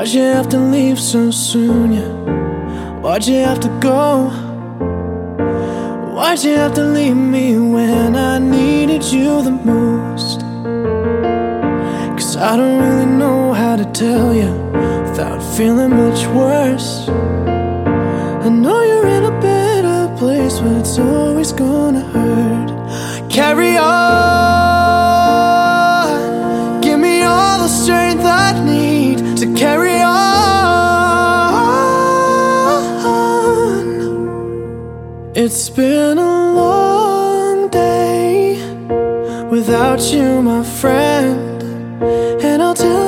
Why'd you have to leave so soon? Yeah? Why'd you have to go? Why'd you have to leave me when I needed you the most? Cause I don't really know how to tell you without feeling much worse. I know you're in a better place, but it's always gonna hurt. Carry on, It's been a long day without you, my friend. And I'll tell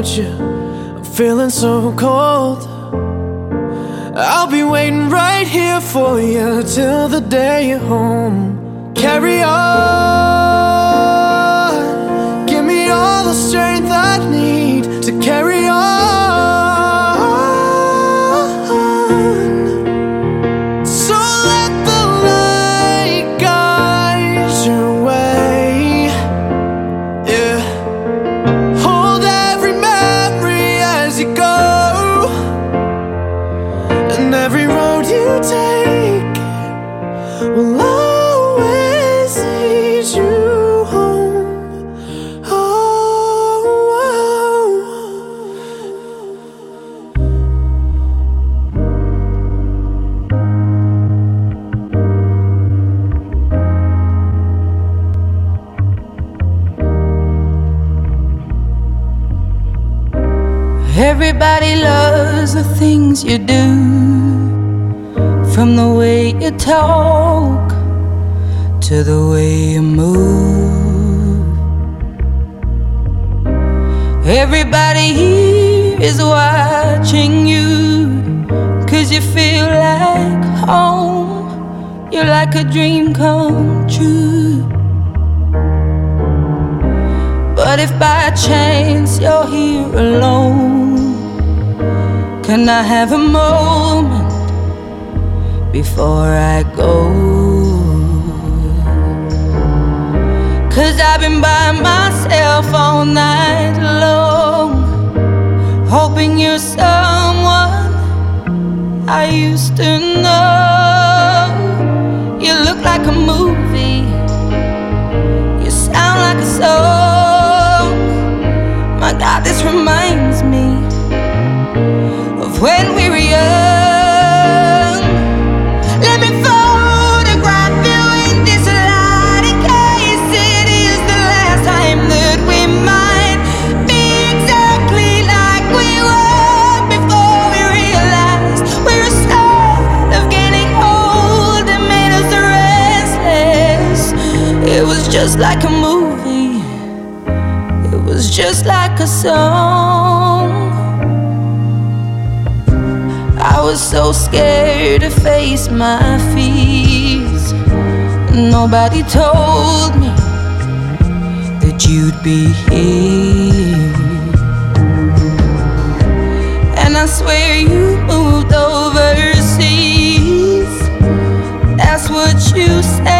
without you? I'm feeling so cold. I'll be waiting right here for you till the day you're home. Carry on, things you do, from the way you talk to the way you move. Everybody here is watching you, cause you feel like home. You're like a dream come true. But if by chance you're here alone, can I have a moment before I go? Cause I've been by myself all night long, hoping you're someone I used to know. You look like a movie, you sound like a song. My God, this reminds me when we were young. Let me photograph you in this light in case it is the last time that we might be exactly like we were before we realized we're scared of getting old and made us restless. It was just like a movie. It was just like a song. Was so scared to face my fears. Nobody told me that you'd be here. And I swear you moved overseas. That's what you said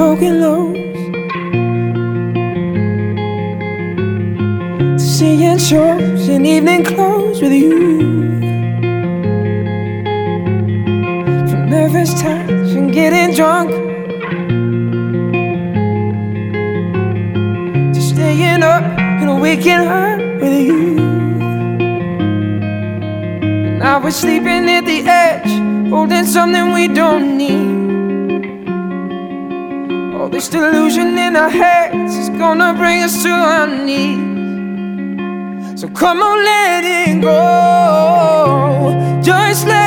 Talking lows. Seeing shows in evening clothes with you. From nervous touch and getting drunk. To staying up and waking up with you. Now we're sleeping at the edge, holding something we don't this delusion in our heads is gonna bring us to our knees. So come on, let it go. Just let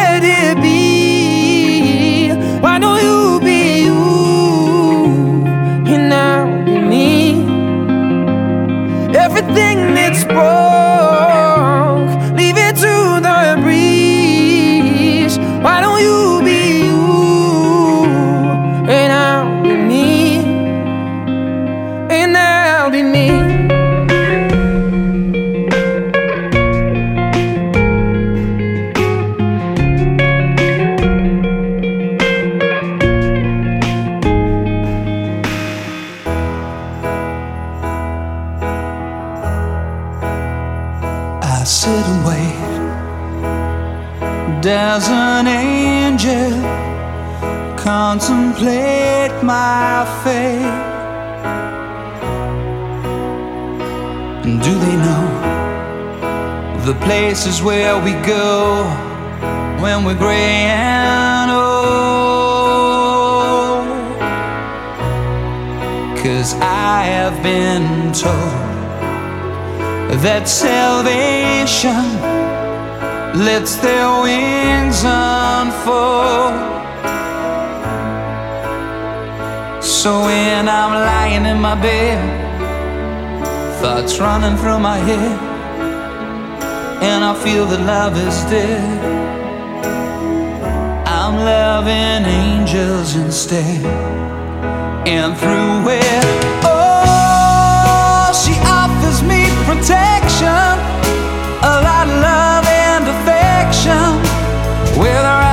running through my head, and I feel that love is dead, I'm loving angels instead. And through it, oh, she offers me protection, a lot of love and affection to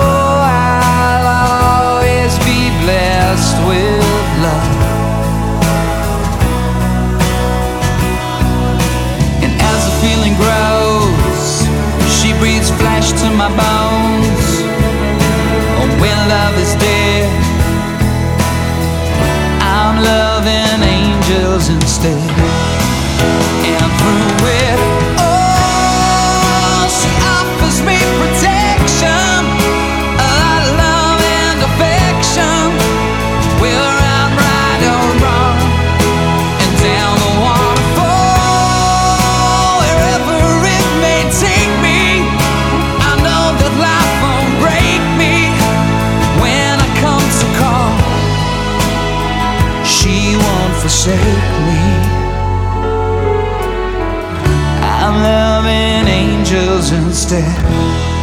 be blessed with love. And as the feeling grows, she breathes flesh to my bones. Oh, when love is dead, I'm loving angels instead. And through it instead.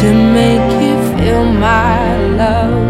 To make you feel my love.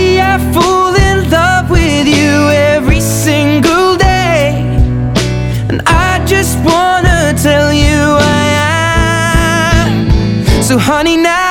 So honey now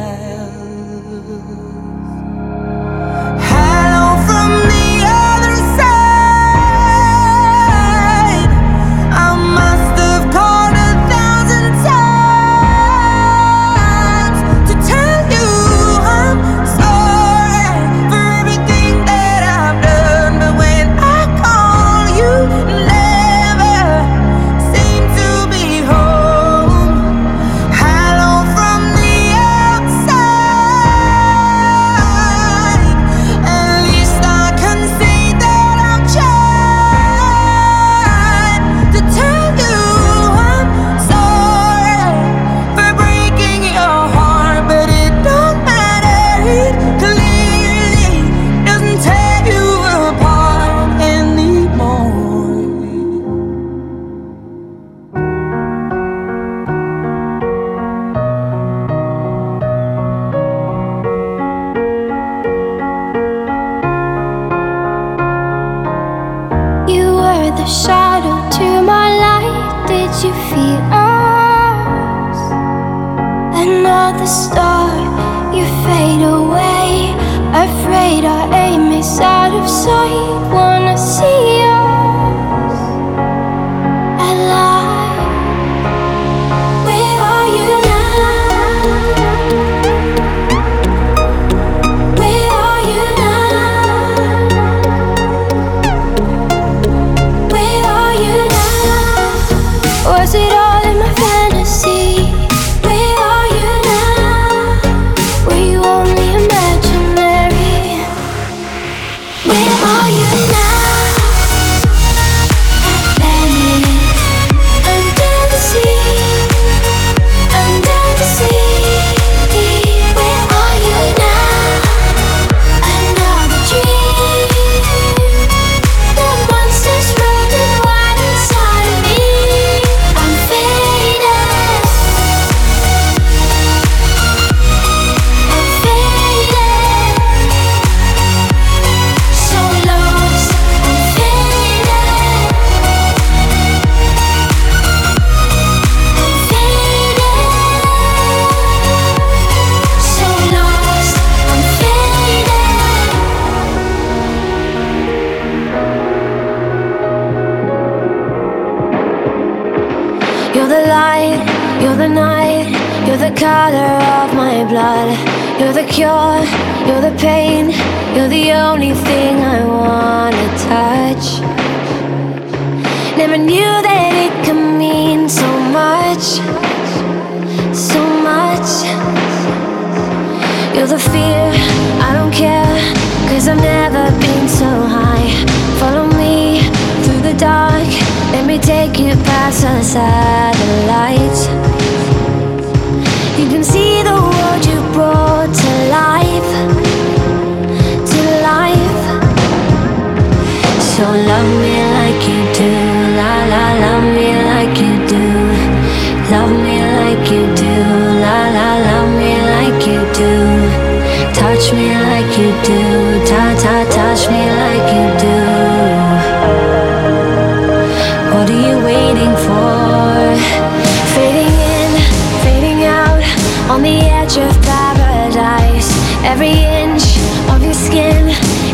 Every inch of your skin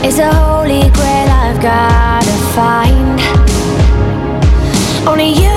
is a holy grail I've gotta find. Only you.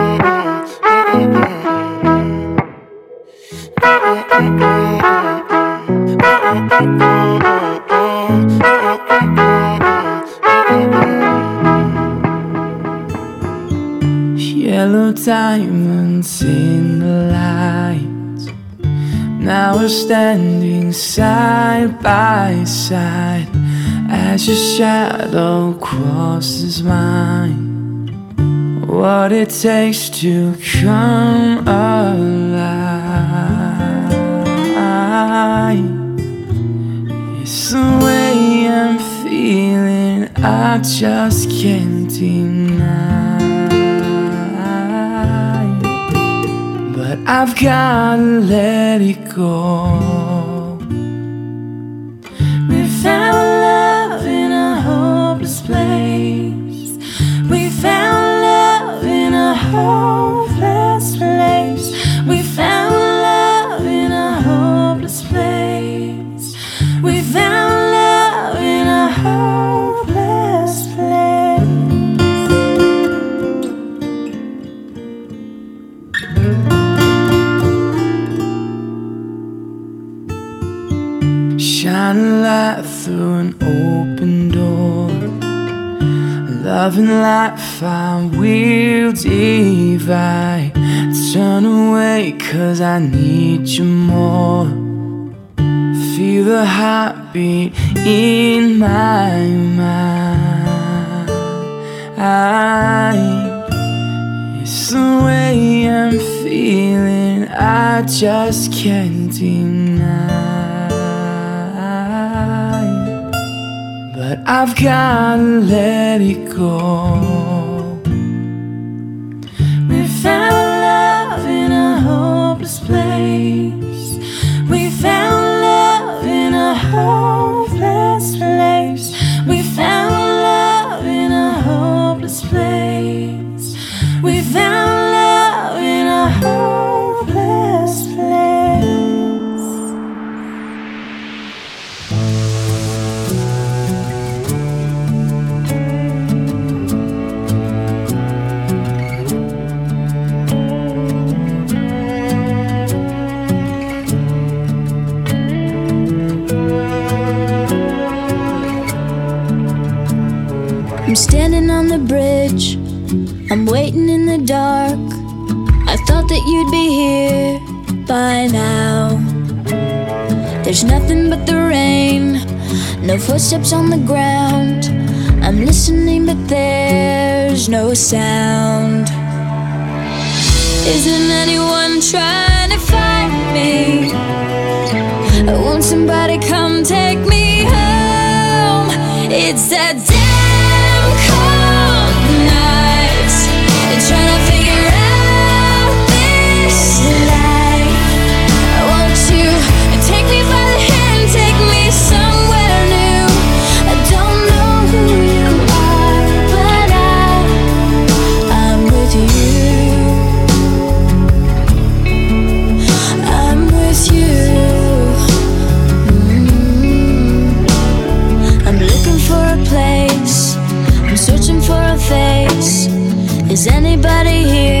Yellow diamonds in the light. Now we're standing side by side as your shadow crosses mine. What it takes to come alive. Just can't deny. But I've gotta let it go. Love and life I will divide. Turn away, cause I need you more. Feel the heartbeat in my mind. It's the way I'm feeling, I just can't deny. But I've gotta let it go. We found love in a hopeless place. We found love in a hopeless place. We found love in a hopeless place. We found nothing the rain, no footsteps on the ground. I'm listening, but there's no sound. Isn't anyone trying to find me? Won't somebody come take me home? It's that damn cold night. Trying to Is anybody here?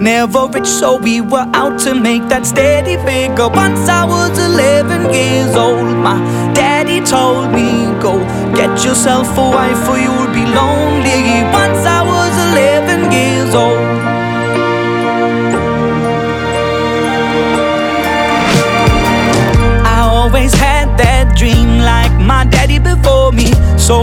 Never rich, so we were out to make that steady figure. Once I was 11 years old, my daddy told me, Go get yourself a wife or you'll be lonely. Once I was 11 years old. I always had that dream like my daddy before me. So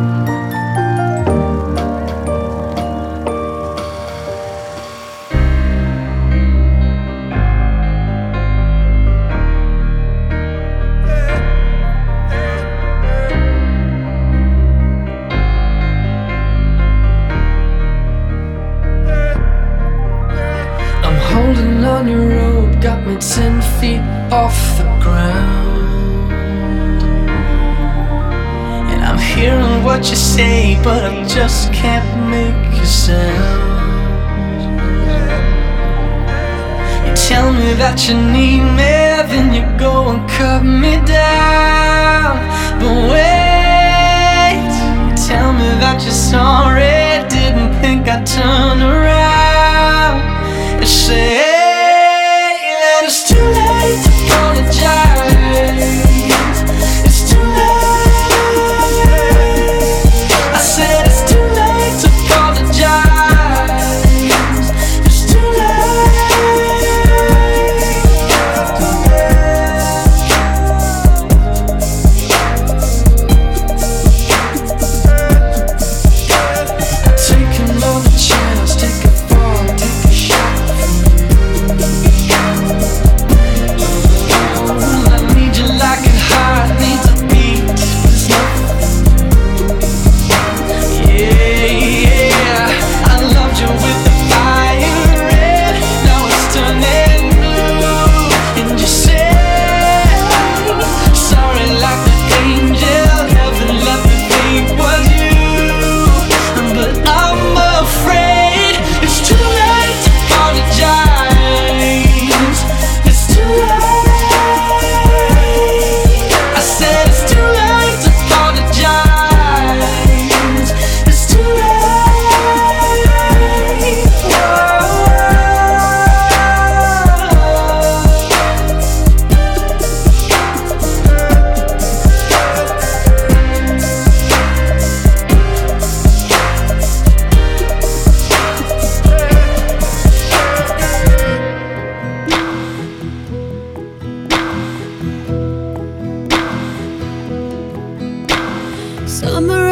Say, but I just can't make a sound. You tell me that you need me, then you go and cut me down. But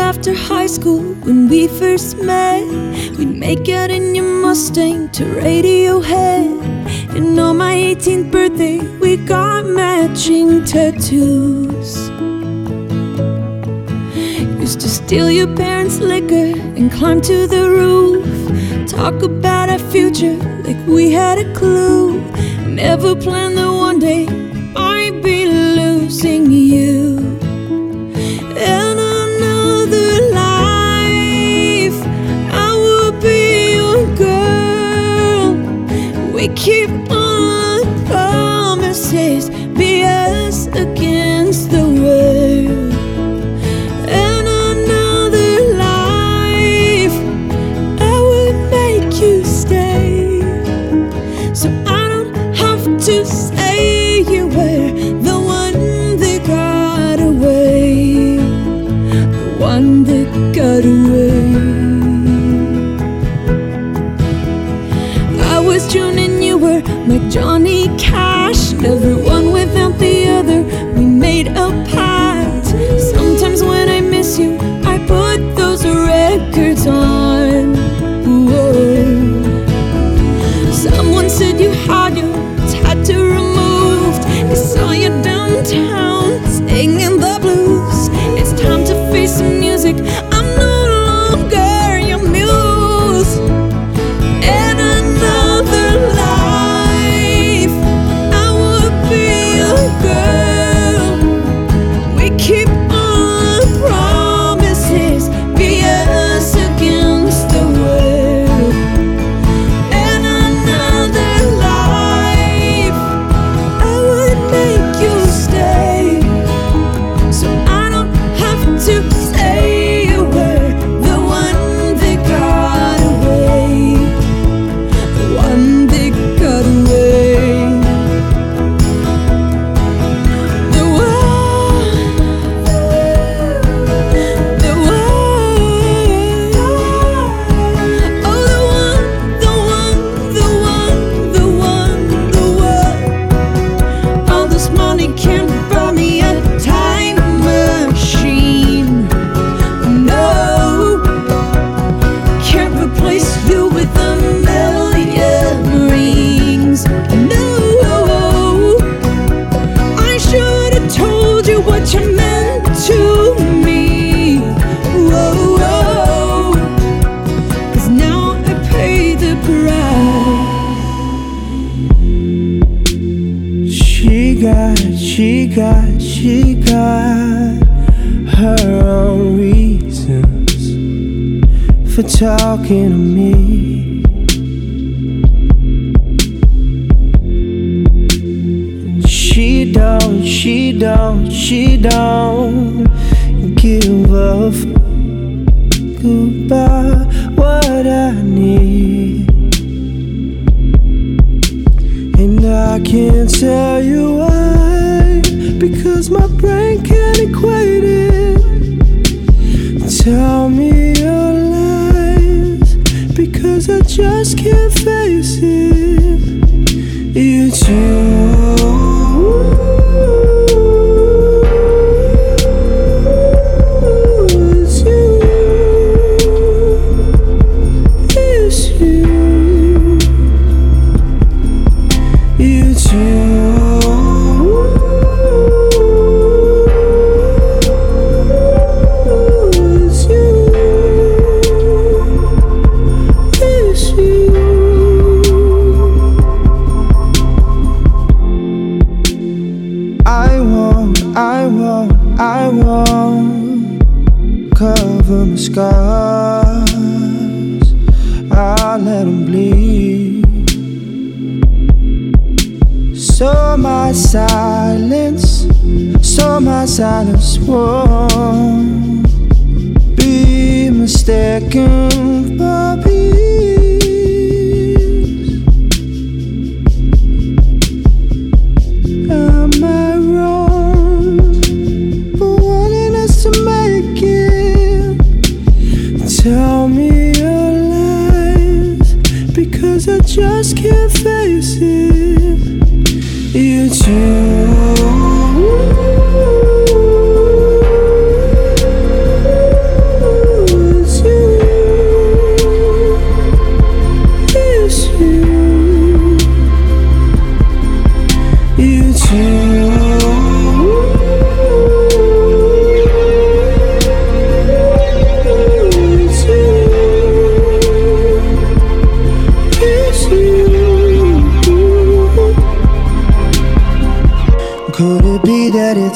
after high school when we first met. We'd make out in your Mustang to Radiohead. And on my 18th birthday, we got matching tattoos. Used to steal your parents' liquor and climb to the roof. Talk about our future like we had a clue. Never planned that one day I'd be losing you. cute everyone without the other. We made a pact. Sometimes when I miss you, I put those records on. Whoa. Someone said you had your tattoo removed. I saw you downtown singing the blues. It's time to face the music. Cause I just can't face it. It's you.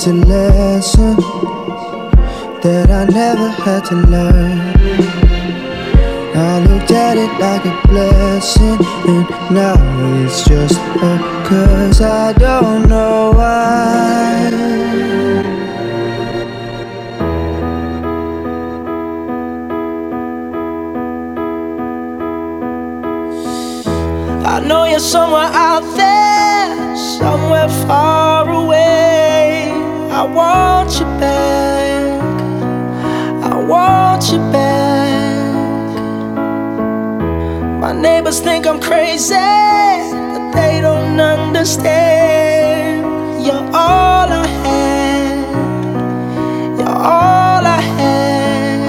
It's a lesson that I never had to learn? I looked at it like a blessing, and now it's just a curse. I don't know why. I know you're somewhere out there, somewhere far away. I want you back. I want you back. My neighbors think I'm crazy, but they don't understand. You're all I had. You're all I had.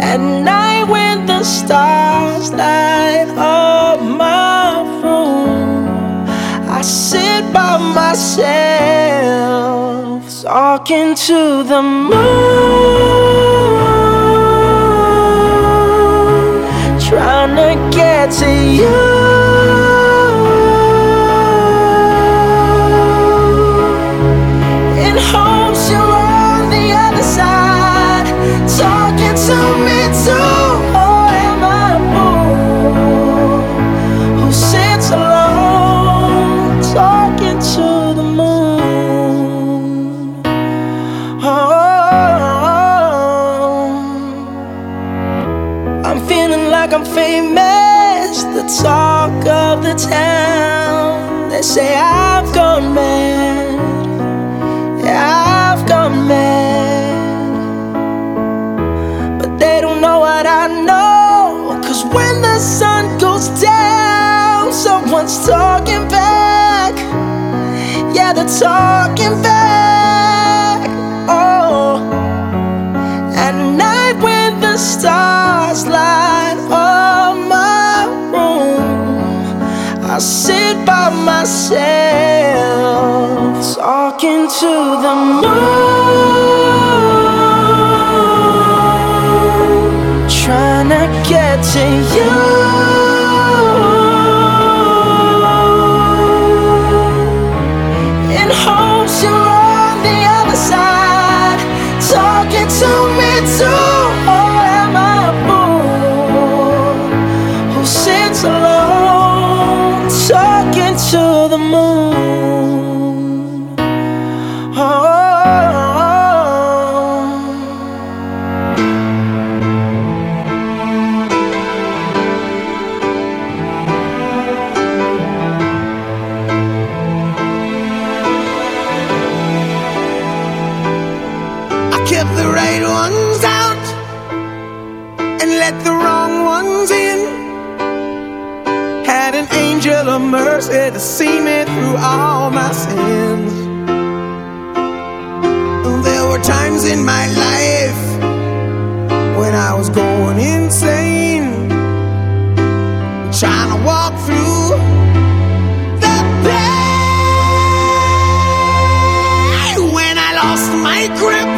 At night when the stars light up my room, I sit by myself talking to the moon, trying to get to you. Talk of the town. They say I've gone mad. I've gone mad. But they don't know what I know. Cause when the sun goes down, someone's talking back. Yeah, they're talking back. Oh. At night when the stars I sit by myself talking to the moon, trying to get to you. All my sins. There were times in my life when I was going insane, trying to walk through the pain when I lost my grip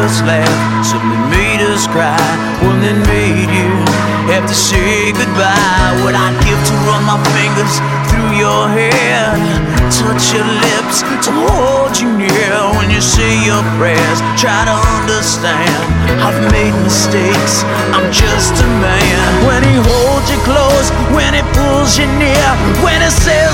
us laugh, some that made us cry, one that made you have to say goodbye. What I'd give to run my fingers through your hair, touch your lips to hold you near when you say your prayers. Try to understand, I've made mistakes, I'm just a man. When he holds you close, when he pulls you near, when he says